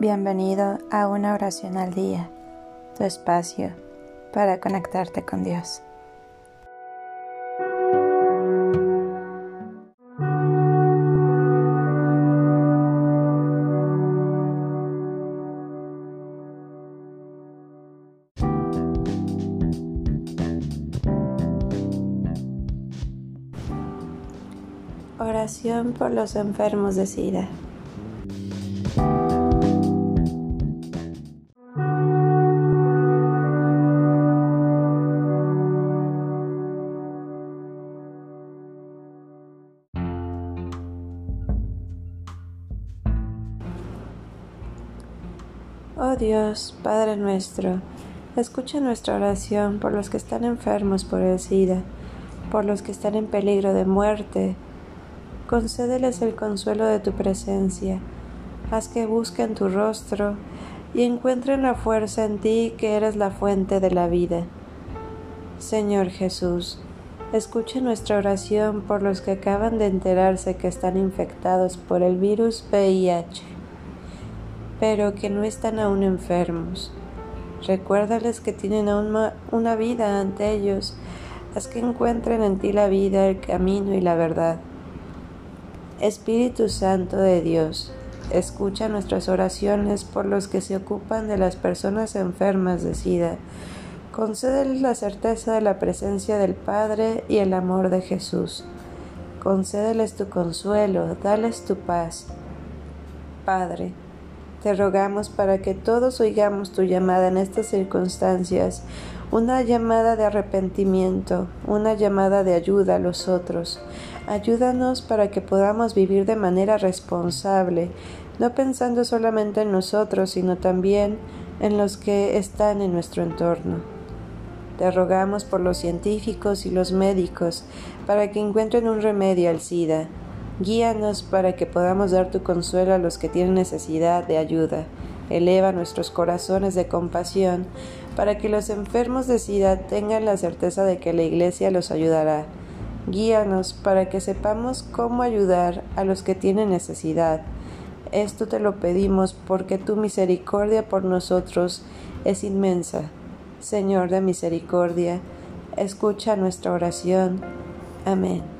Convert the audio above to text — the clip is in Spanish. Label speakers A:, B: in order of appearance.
A: Bienvenido a una oración al día, tu espacio para conectarte con Dios. Oración por los enfermos de SIDA. Oh Dios, Padre nuestro, escucha nuestra oración por los que están enfermos por el SIDA, por los que están en peligro de muerte. Concédeles el consuelo de tu presencia. Haz que busquen tu rostro y encuentren la fuerza en ti que eres la fuente de la vida. Señor Jesús, escucha nuestra oración por los que acaban de enterarse que están infectados por el virus VIH pero que no están aún enfermos. Recuérdales que tienen aún una vida ante ellos, haz que encuentren en ti la vida, el camino y la verdad. Espíritu Santo de Dios, escucha nuestras oraciones por los que se ocupan de las personas enfermas de SIDA. Concédeles la certeza de la presencia del Padre y el amor de Jesús. Concédeles tu consuelo, dales tu paz. Padre, te rogamos para que todos oigamos tu llamada en estas circunstancias, una llamada de arrepentimiento, una llamada de ayuda a los otros. Ayúdanos para que podamos vivir de manera responsable, no pensando solamente en nosotros, sino también en los que están en nuestro entorno. Te rogamos por los científicos y los médicos, para que encuentren un remedio al SIDA, Guíanos para que podamos dar tu consuelo a los que tienen necesidad de ayuda. Eleva nuestros corazones de compasión para que los enfermos de SIDA tengan la certeza de que la Iglesia los ayudará. Guíanos para que sepamos cómo ayudar a los que tienen necesidad. Esto te lo pedimos porque tu misericordia por nosotros es inmensa. Señor de misericordia, escucha nuestra oración. Amén.